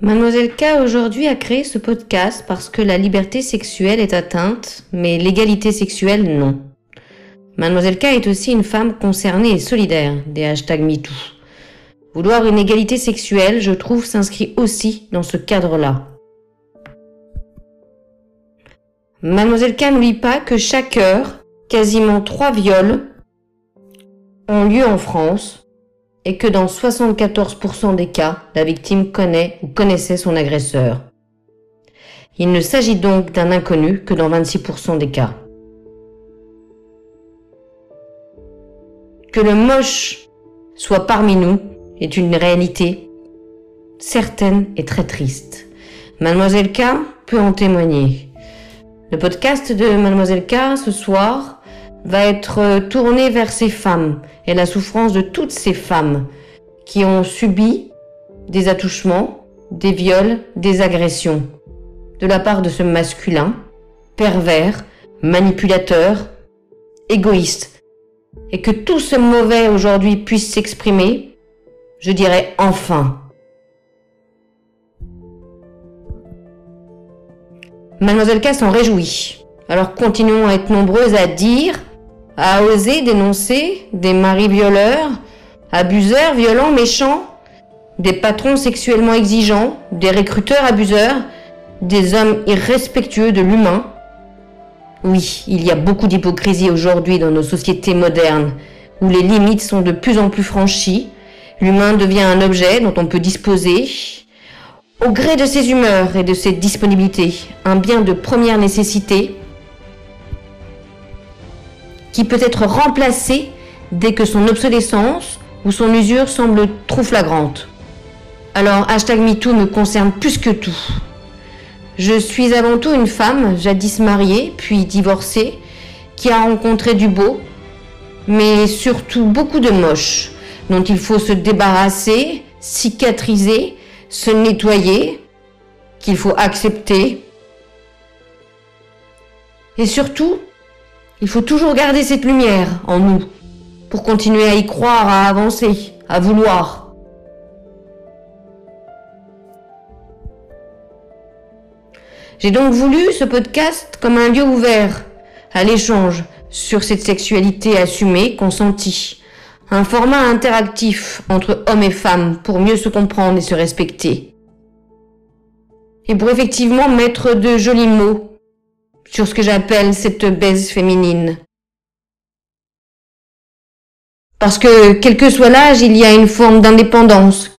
Mademoiselle K aujourd'hui a créé ce podcast parce que la liberté sexuelle est atteinte, mais l'égalité sexuelle non. Mademoiselle K est aussi une femme concernée et solidaire des hashtags MeToo. Vouloir une égalité sexuelle, je trouve, s'inscrit aussi dans ce cadre-là. Mademoiselle K n'oublie pas que chaque heure, quasiment trois viols ont lieu en France et que dans 74% des cas, la victime connaît ou connaissait son agresseur. Il ne s'agit donc d'un inconnu que dans 26% des cas. Que le moche soit parmi nous est une réalité certaine et très triste. Mademoiselle K peut en témoigner. Le podcast de Mademoiselle K ce soir va être tourné vers ces femmes et la souffrance de toutes ces femmes qui ont subi des attouchements, des viols, des agressions de la part de ce masculin pervers, manipulateur, égoïste, et que tout ce mauvais aujourd'hui puisse s'exprimer, je dirais enfin. Mademoiselle K s'en réjouit. Alors continuons à être nombreuses à dire, à oser dénoncer des maris violeurs, abuseurs, violents, méchants, des patrons sexuellement exigeants, des recruteurs abuseurs, des hommes irrespectueux de l'humain. Oui, il y a beaucoup d'hypocrisie aujourd'hui dans nos sociétés modernes, où les limites sont de plus en plus franchies, l'humain devient un objet dont on peut disposer, au gré de ses humeurs et de ses disponibilités, un bien de première nécessité qui peut être remplacé dès que son obsolescence ou son usure semble trop flagrante. Alors, hashtag MeToo me concerne plus que tout. Je suis avant tout une femme, jadis mariée, puis divorcée, qui a rencontré du beau, mais surtout beaucoup de moches, dont il faut se débarrasser, cicatriser, se nettoyer, qu'il faut accepter. Et surtout, il faut toujours garder cette lumière en nous pour continuer à y croire, à avancer, à vouloir. J'ai donc voulu ce podcast comme un lieu ouvert à l'échange sur cette sexualité assumée, consentie. Un format interactif entre hommes et femmes pour mieux se comprendre et se respecter. Et pour effectivement mettre de jolis mots sur ce que j'appelle cette baisse féminine. Parce que, quel que soit l'âge, il y a une forme d'indépendance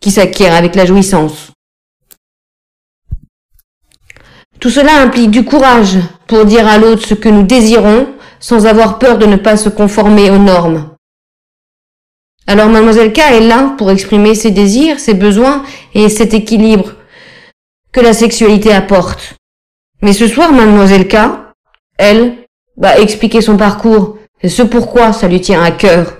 qui s'acquiert avec la jouissance. Tout cela implique du courage pour dire à l'autre ce que nous désirons sans avoir peur de ne pas se conformer aux normes. Alors mademoiselle K est là pour exprimer ses désirs, ses besoins et cet équilibre que la sexualité apporte. Mais ce soir, mademoiselle K, elle, va expliquer son parcours et ce pourquoi ça lui tient à cœur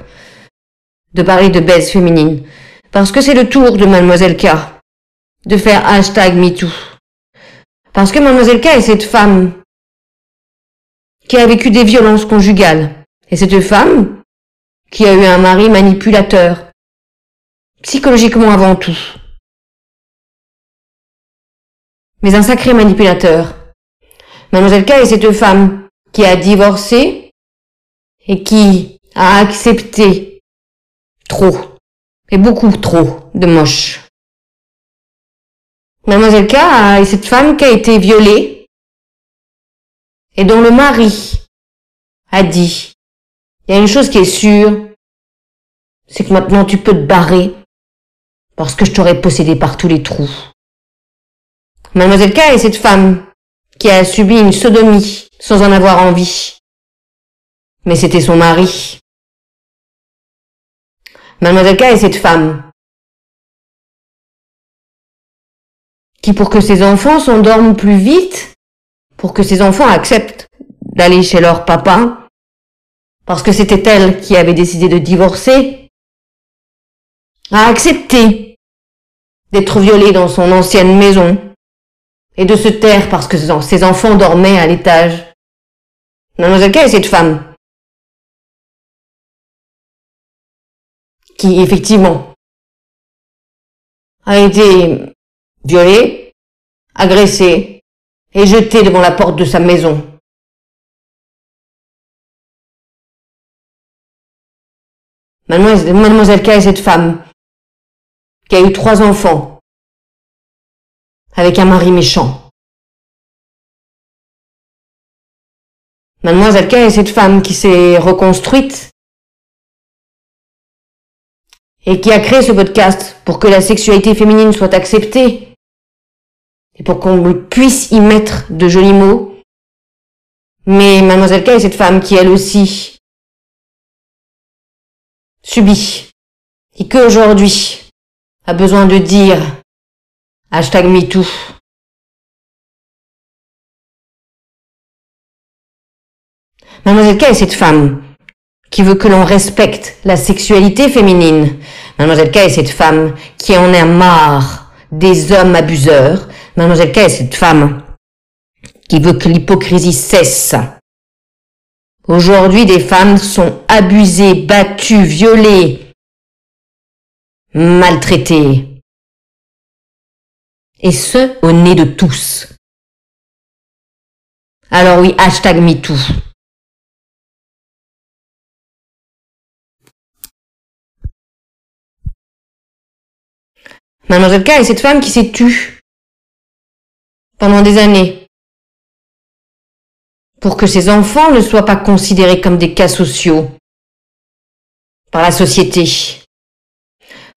de parler de baisse féminine. Parce que c'est le tour de mademoiselle K de faire hashtag MeToo. Parce que mademoiselle K est cette femme qui a vécu des violences conjugales. Et cette femme qui a eu un mari manipulateur, psychologiquement avant tout. Mais un sacré manipulateur. Mademoiselle K est cette femme qui a divorcé et qui a accepté trop, et beaucoup trop, de moches. Mademoiselle K est cette femme qui a été violée et dont le mari a dit, il y a une chose qui est sûre, c'est que maintenant tu peux te barrer parce que je t'aurais possédé par tous les trous. Mademoiselle K est cette femme qui a subi une sodomie sans en avoir envie. Mais c'était son mari. Mademoiselle K est cette femme qui, pour que ses enfants s'endorment plus vite, pour que ses enfants acceptent d'aller chez leur papa, parce que c'était elle qui avait décidé de divorcer, a accepté d'être violée dans son ancienne maison et de se taire parce que ses enfants dormaient à l'étage. Mademoiselle K est cette femme qui, effectivement, a été violé, agressé et jeté devant la porte de sa maison. Mademoiselle K est cette femme qui a eu trois enfants avec un mari méchant. Mademoiselle K est cette femme qui s'est reconstruite et qui a créé ce podcast pour que la sexualité féminine soit acceptée et pour qu'on puisse y mettre de jolis mots. Mais Mademoiselle K est cette femme qui elle aussi subit et qu'aujourd'hui a besoin de dire hashtag MeToo. Mademoiselle K est cette femme qui veut que l'on respecte la sexualité féminine? Mademoiselle K est cette femme qui en a marre des hommes abuseurs? Mademoiselle K est cette femme qui veut que l'hypocrisie cesse? Aujourd'hui, des femmes sont abusées, battues, violées, maltraitées. Et ce, au nez de tous. Alors oui, hashtag MeToo. Mademoiselle K est cette femme qui s'est tue pendant des années pour que ces enfants ne soient pas considérés comme des cas sociaux par la société.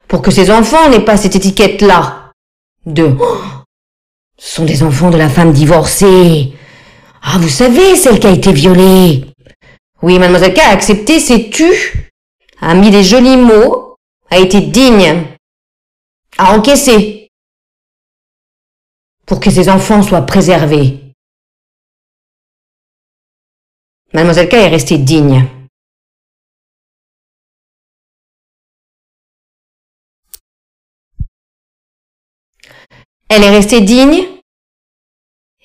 Pour que ces enfants n'aient pas cette étiquette-là de oh, ce sont des enfants de la femme divorcée. Ah, vous savez, celle qui a été violée. Oui, mademoiselle K a accepté, s'est tue, a mis des jolis mots, a été digne, a encaissé pour que ses enfants soient préservés. Mademoiselle K est restée digne. Elle est restée digne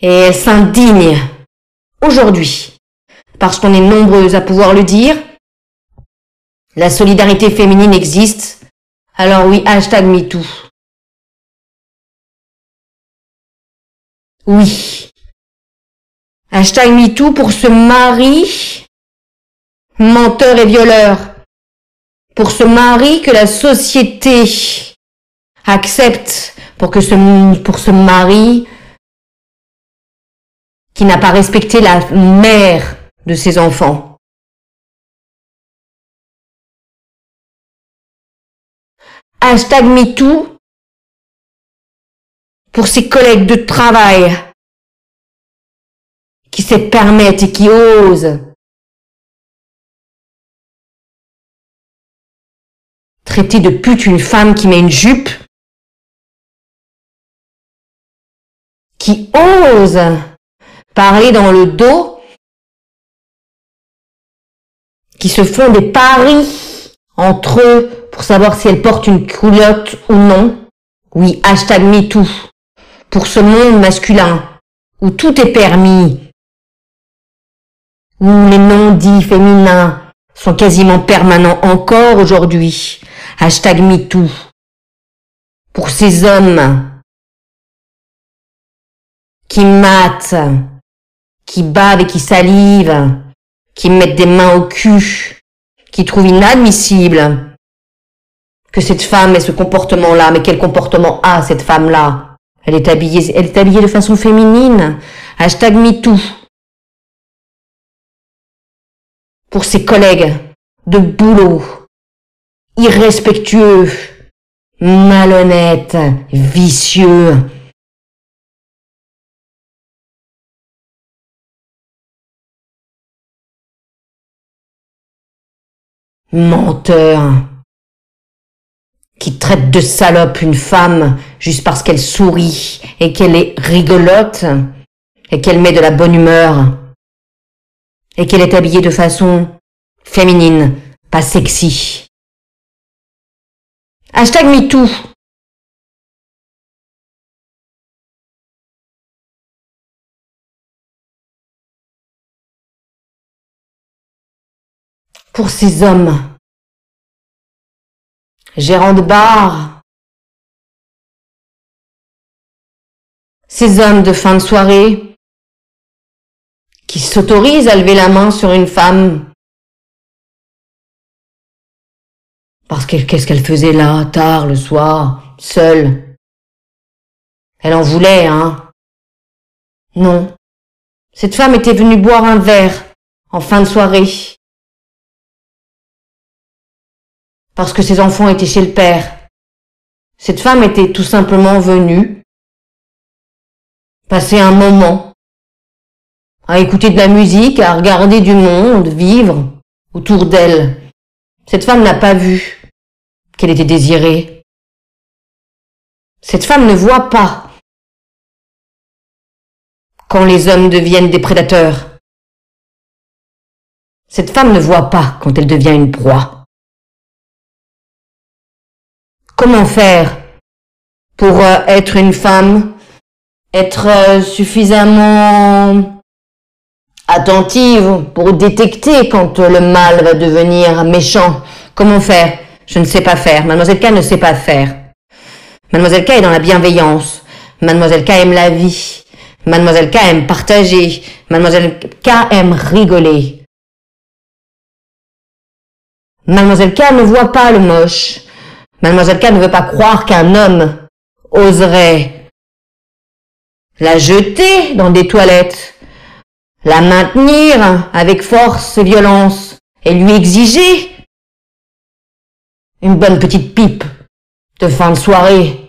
et elle s'indigne aujourd'hui parce qu'on est nombreuses à pouvoir le dire. La solidarité féminine existe. Alors oui, hashtag MeToo. Oui, Hashtag MeToo pour ce mari menteur et violeur. Pour ce mari que la société accepte. Pour que ce, pour ce mari qui n'a pas respecté la mère de ses enfants. Hashtag MeToo pour ses collègues de travail qui se permettent et qui osent traiter de pute une femme qui met une jupe, qui ose parler dans le dos, qui se font des paris entre eux pour savoir si elle porte une culotte ou non. Oui, hashtag MeToo. Pour ce monde masculin, où tout est permis, où les noms dits féminins sont quasiment permanents encore aujourd'hui. Hashtag MeToo. Pour ces hommes qui matent, qui bavent et qui salivent, qui mettent des mains au cul, qui trouvent inadmissible que cette femme ait ce comportement-là. Mais quel comportement a cette femme-là? Elle est habillée, elle est habillée de façon féminine. Hashtag MeToo. pour ses collègues de boulot, irrespectueux, malhonnêtes, vicieux. Menteur, qui traite de salope une femme juste parce qu'elle sourit et qu'elle est rigolote et qu'elle met de la bonne humeur et qu'elle est habillée de façon féminine, pas sexy. Hashtag MeToo. Pour ces hommes, gérants de bar, ces hommes de fin de soirée qui s'autorisent à lever la main sur une femme parce que qu'est-ce qu'elle faisait là, tard le soir, seule? Elle en voulait, hein? Non. Cette femme était venue boire un verre en fin de soirée. Parce que ses enfants étaient chez le père. Cette femme était tout simplement venue passer un moment à écouter de la musique, à regarder du monde vivre autour d'elle. Cette femme n'a pas vu qu'elle était désirée. Cette femme ne voit pas quand les hommes deviennent des prédateurs. Cette femme ne voit pas quand elle devient une proie. Comment faire pour euh, être une femme, être euh, suffisamment attentive pour détecter quand le mal va devenir méchant? Comment faire? Je ne sais pas faire. Mademoiselle K ne sait pas faire. Mademoiselle K est dans la bienveillance. Mademoiselle K aime la vie. Mademoiselle K aime partager. Mademoiselle K aime rigoler. Mademoiselle K ne voit pas le moche. Mademoiselle K ne veut pas croire qu'un homme oserait la jeter dans des toilettes, la maintenir avec force et violence et lui exiger une bonne petite pipe de fin de soirée.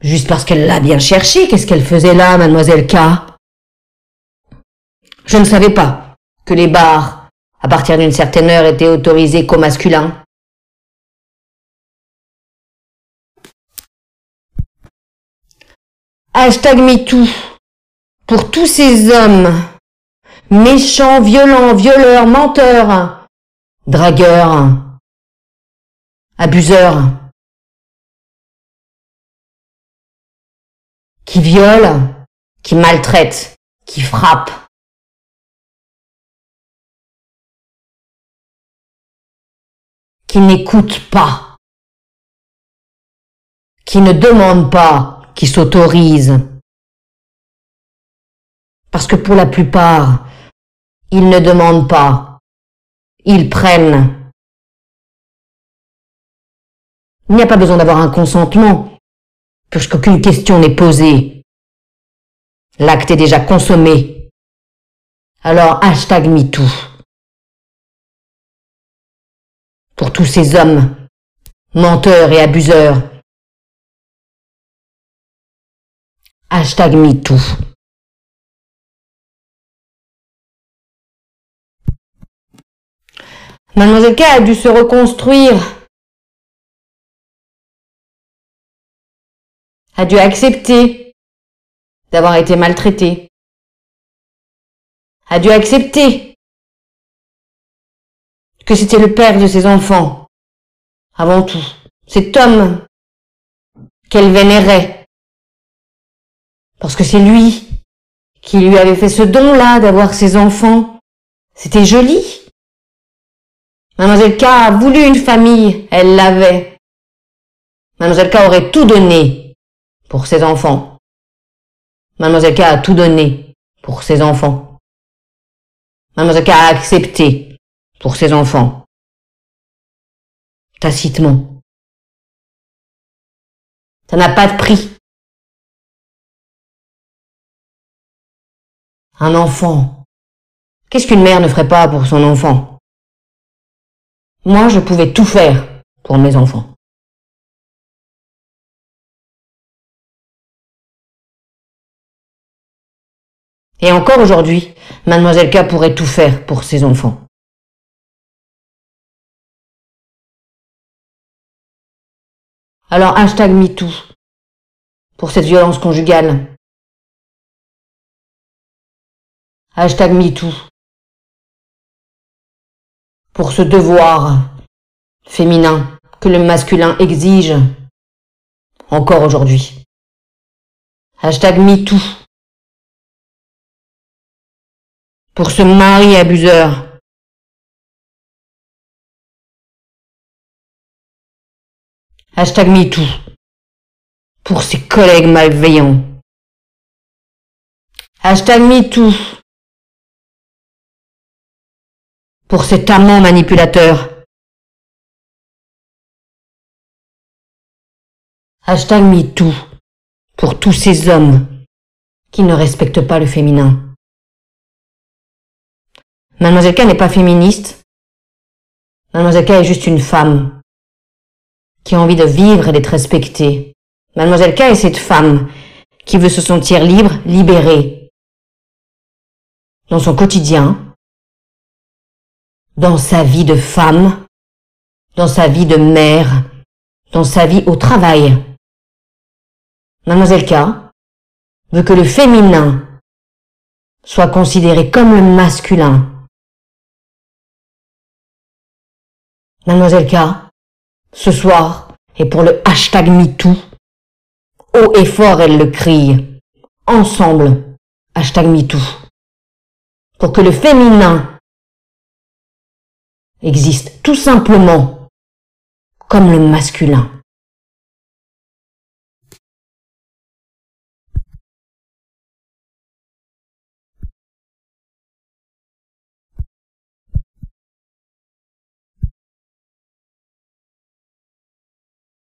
Juste parce qu'elle l'a bien cherché, qu'est-ce qu'elle faisait là, mademoiselle K? Je ne savais pas que les bars, à partir d'une certaine heure, étaient autorisés qu'aux masculins. Hashtag MeToo. Pour tous ces hommes, méchants, violents, violeurs, menteurs, dragueurs, abuseurs, qui violent, qui maltraitent, qui frappent, qui n'écoute pas, qui ne demande pas, qui s'autorise. Parce que pour la plupart, ils ne demandent pas, ils prennent. Il n'y a pas besoin d'avoir un consentement, puisqu'aucune question n'est posée. L'acte est déjà consommé. Alors hashtag MeToo. Tous ces hommes, menteurs et abuseurs. Hashtag MeToo. Mademoiselle K a dû se reconstruire, a dû accepter d'avoir été maltraitée, a dû accepter que c'était le père de ses enfants. Avant tout, cet homme qu'elle vénérait. Parce que c'est lui qui lui avait fait ce don-là d'avoir ses enfants. C'était joli. Mademoiselle K a voulu une famille, elle l'avait. Mademoiselle K aurait tout donné pour ses enfants. Mademoiselle K a tout donné pour ses enfants. Mademoiselle K a accepté pour ses enfants. Tacitement. Ça n'a pas de prix. Un enfant. Qu'est-ce qu'une mère ne ferait pas pour son enfant? Moi, je pouvais tout faire pour mes enfants. Et encore aujourd'hui, mademoiselle K pourrait tout faire pour ses enfants. Alors hashtag MeToo pour cette violence conjugale. Hashtag MeToo pour ce devoir féminin que le masculin exige encore aujourd'hui. Hashtag MeToo pour ce mari abuseur Hashtag MeToo. pour ses collègues malveillants. Hashtag MeToo pour cet amant manipulateur. Hashtag MeToo pour tous ces hommes qui ne respectent pas le féminin. Mademoiselle K n'est pas féministe. Mademoiselle K est juste une femme qui a envie de vivre et d'être respectée. Mademoiselle K est cette femme qui veut se sentir libre, libérée. Dans son quotidien, dans sa vie de femme, dans sa vie de mère, dans sa vie au travail. Mademoiselle K veut que le féminin soit considéré comme le masculin. Mademoiselle K, ce soir, et pour le hashtag MeToo, haut et fort elle le crie. Ensemble, hashtag MeToo. Pour que le féminin existe tout simplement comme le masculin.